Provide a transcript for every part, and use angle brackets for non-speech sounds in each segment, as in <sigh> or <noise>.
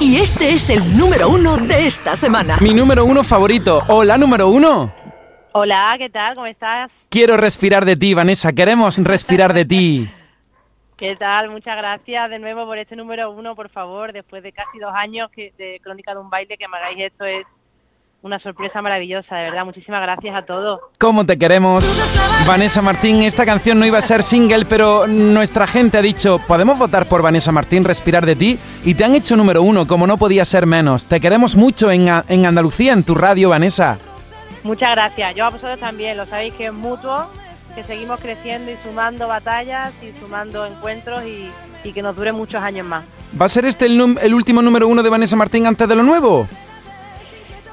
Y este es el número uno de esta semana. Mi número uno favorito. Hola, número uno. Hola, ¿qué tal? ¿Cómo estás? Quiero respirar de ti, Vanessa. Queremos respirar de ti. <laughs> ¿Qué tal? Muchas gracias de nuevo por este número uno, por favor. Después de casi dos años que- de Crónica de un Baile, que me hagáis esto es una sorpresa maravillosa, de verdad. Muchísimas gracias a todos. ¿Cómo te queremos? Vanessa Martín, esta canción no iba a ser single, pero nuestra gente ha dicho, ¿podemos votar por Vanessa Martín, respirar de ti? Y te han hecho número uno, como no podía ser menos. Te queremos mucho en, en Andalucía, en tu radio, Vanessa. Muchas gracias. Yo a vosotros también, lo sabéis que es mutuo, que seguimos creciendo y sumando batallas y sumando encuentros y, y que nos dure muchos años más. ¿Va a ser este el, el último número uno de Vanessa Martín antes de lo nuevo?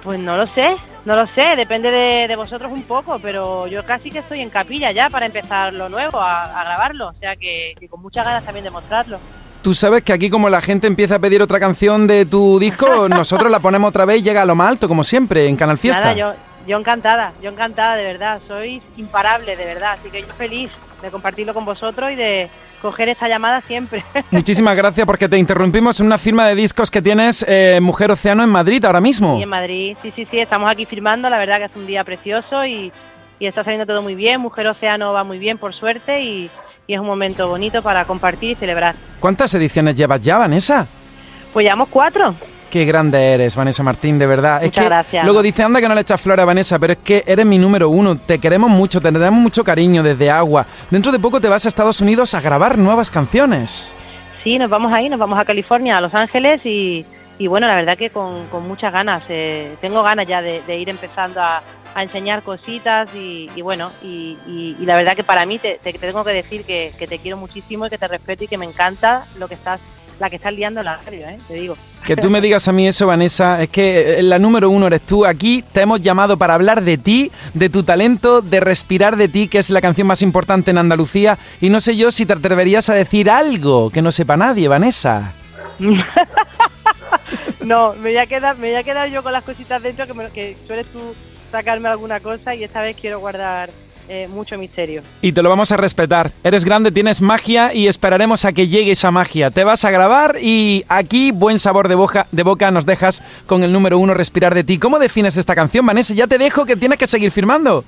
Pues no lo sé, no lo sé, depende de, de vosotros un poco, pero yo casi que estoy en capilla ya para empezar lo nuevo, a, a grabarlo, o sea que, que con muchas ganas también de mostrarlo. Tú sabes que aquí como la gente empieza a pedir otra canción de tu disco, <laughs> nosotros la ponemos otra vez y llega a lo más alto, como siempre, en Canal Fiesta. Nada, yo, yo encantada, yo encantada, de verdad, sois imparable, de verdad, así que yo feliz de compartirlo con vosotros y de coger esta llamada siempre. <laughs> Muchísimas gracias porque te interrumpimos en una firma de discos que tienes eh, Mujer Océano en Madrid ahora mismo. Y en Madrid, sí, sí, sí, estamos aquí firmando, la verdad que es un día precioso y, y está saliendo todo muy bien, Mujer Océano va muy bien por suerte y, y es un momento bonito para compartir y celebrar. ¿Cuántas ediciones llevas ya, Vanessa? Pues llevamos cuatro. Qué grande eres, Vanessa Martín, de verdad. es Muchas que gracias. luego dice, anda que no le echas flores a Vanessa, pero es que eres mi número uno. Te queremos mucho, te tenemos mucho cariño desde agua. Dentro de poco te vas a Estados Unidos a grabar nuevas canciones. Sí, nos vamos ahí, nos vamos a California, a Los Ángeles y, y bueno, la verdad que con, con muchas ganas. eh, tengo ganas ya de, de ir empezando a, a enseñar cositas y, y bueno, y, y- la verdad que para mí te, te- te tengo que decir que, que te quiero muchísimo y que te respeto y que me encanta lo que estás, la que estás liando la radio, ¿eh? te digo. Que tú me digas a mí eso, Vanessa, es que eh, la número uno eres tú. Aquí te hemos llamado para hablar de ti, de tu talento, de respirar de ti, que es la canción más importante en Andalucía. Y no sé yo si te atreverías a decir algo que no sepa nadie, Vanessa. <laughs> No, me voy a quedar, me voy a quedar yo con las cositas dentro que, me- que sueles tú sacarme alguna cosa y esta vez quiero guardar eh, mucho misterio. Y te lo vamos a respetar. Eres grande, tienes magia y esperaremos a que llegue esa magia. Te vas a grabar y aquí buen sabor de boca, de boca nos dejas con el número uno, respirar de ti. ¿Cómo defines esta canción, Vanessa? Ya te dejo que tienes que seguir firmando.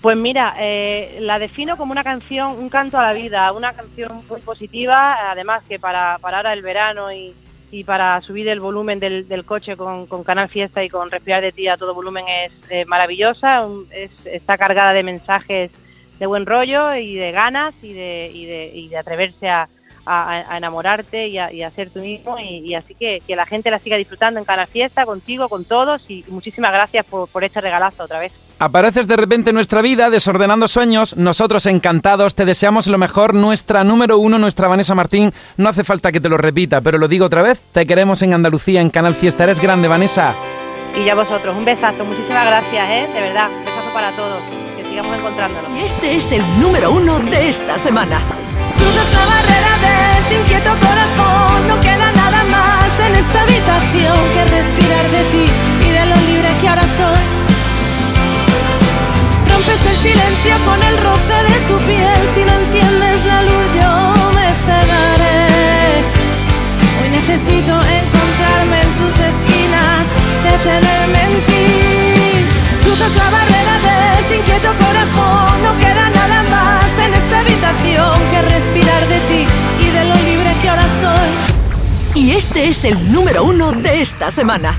Pues mira, eh, la defino como una canción, un canto a la vida, una canción muy positiva, además que para, para ahora el verano y, y para subir el volumen del, del coche con, con Canal Fiesta y con Respirar de ti a todo volumen es eh, maravillosa, es- está cargada de mensajes de buen rollo y de ganas y de, y de, y de atreverse a, a- enamorarte y a, y a ser tú mismo. Y, así que, que la gente la siga disfrutando en Canal Fiesta, contigo, con todos. Y muchísimas gracias por, por este regalazo otra vez. Apareces de repente en nuestra vida desordenando sueños, nosotros encantados, te deseamos lo mejor, nuestra número uno, nuestra Vanessa Martín, no hace falta que te lo repita, pero lo digo otra vez, te queremos en Andalucía, en Canal Fiesta, eres grande, Vanessa. Y ya vosotros, un besazo, muchísimas gracias, ¿eh? De verdad, un besazo para todos, que sigamos encontrándonos. Y este es el número uno de esta semana. Cruzas la barrera de este inquieto corazón. No queda con el roce de tu piel. Si no enciendes la luz, yo me cegaré. Hoy necesito encontrarme en tus esquinas, detenerme en ti. Cruzas la barrera de este inquieto corazón. No queda nada más en esta habitación que respirar de ti y de lo libre que ahora soy. Y este es el número uno de esta semana.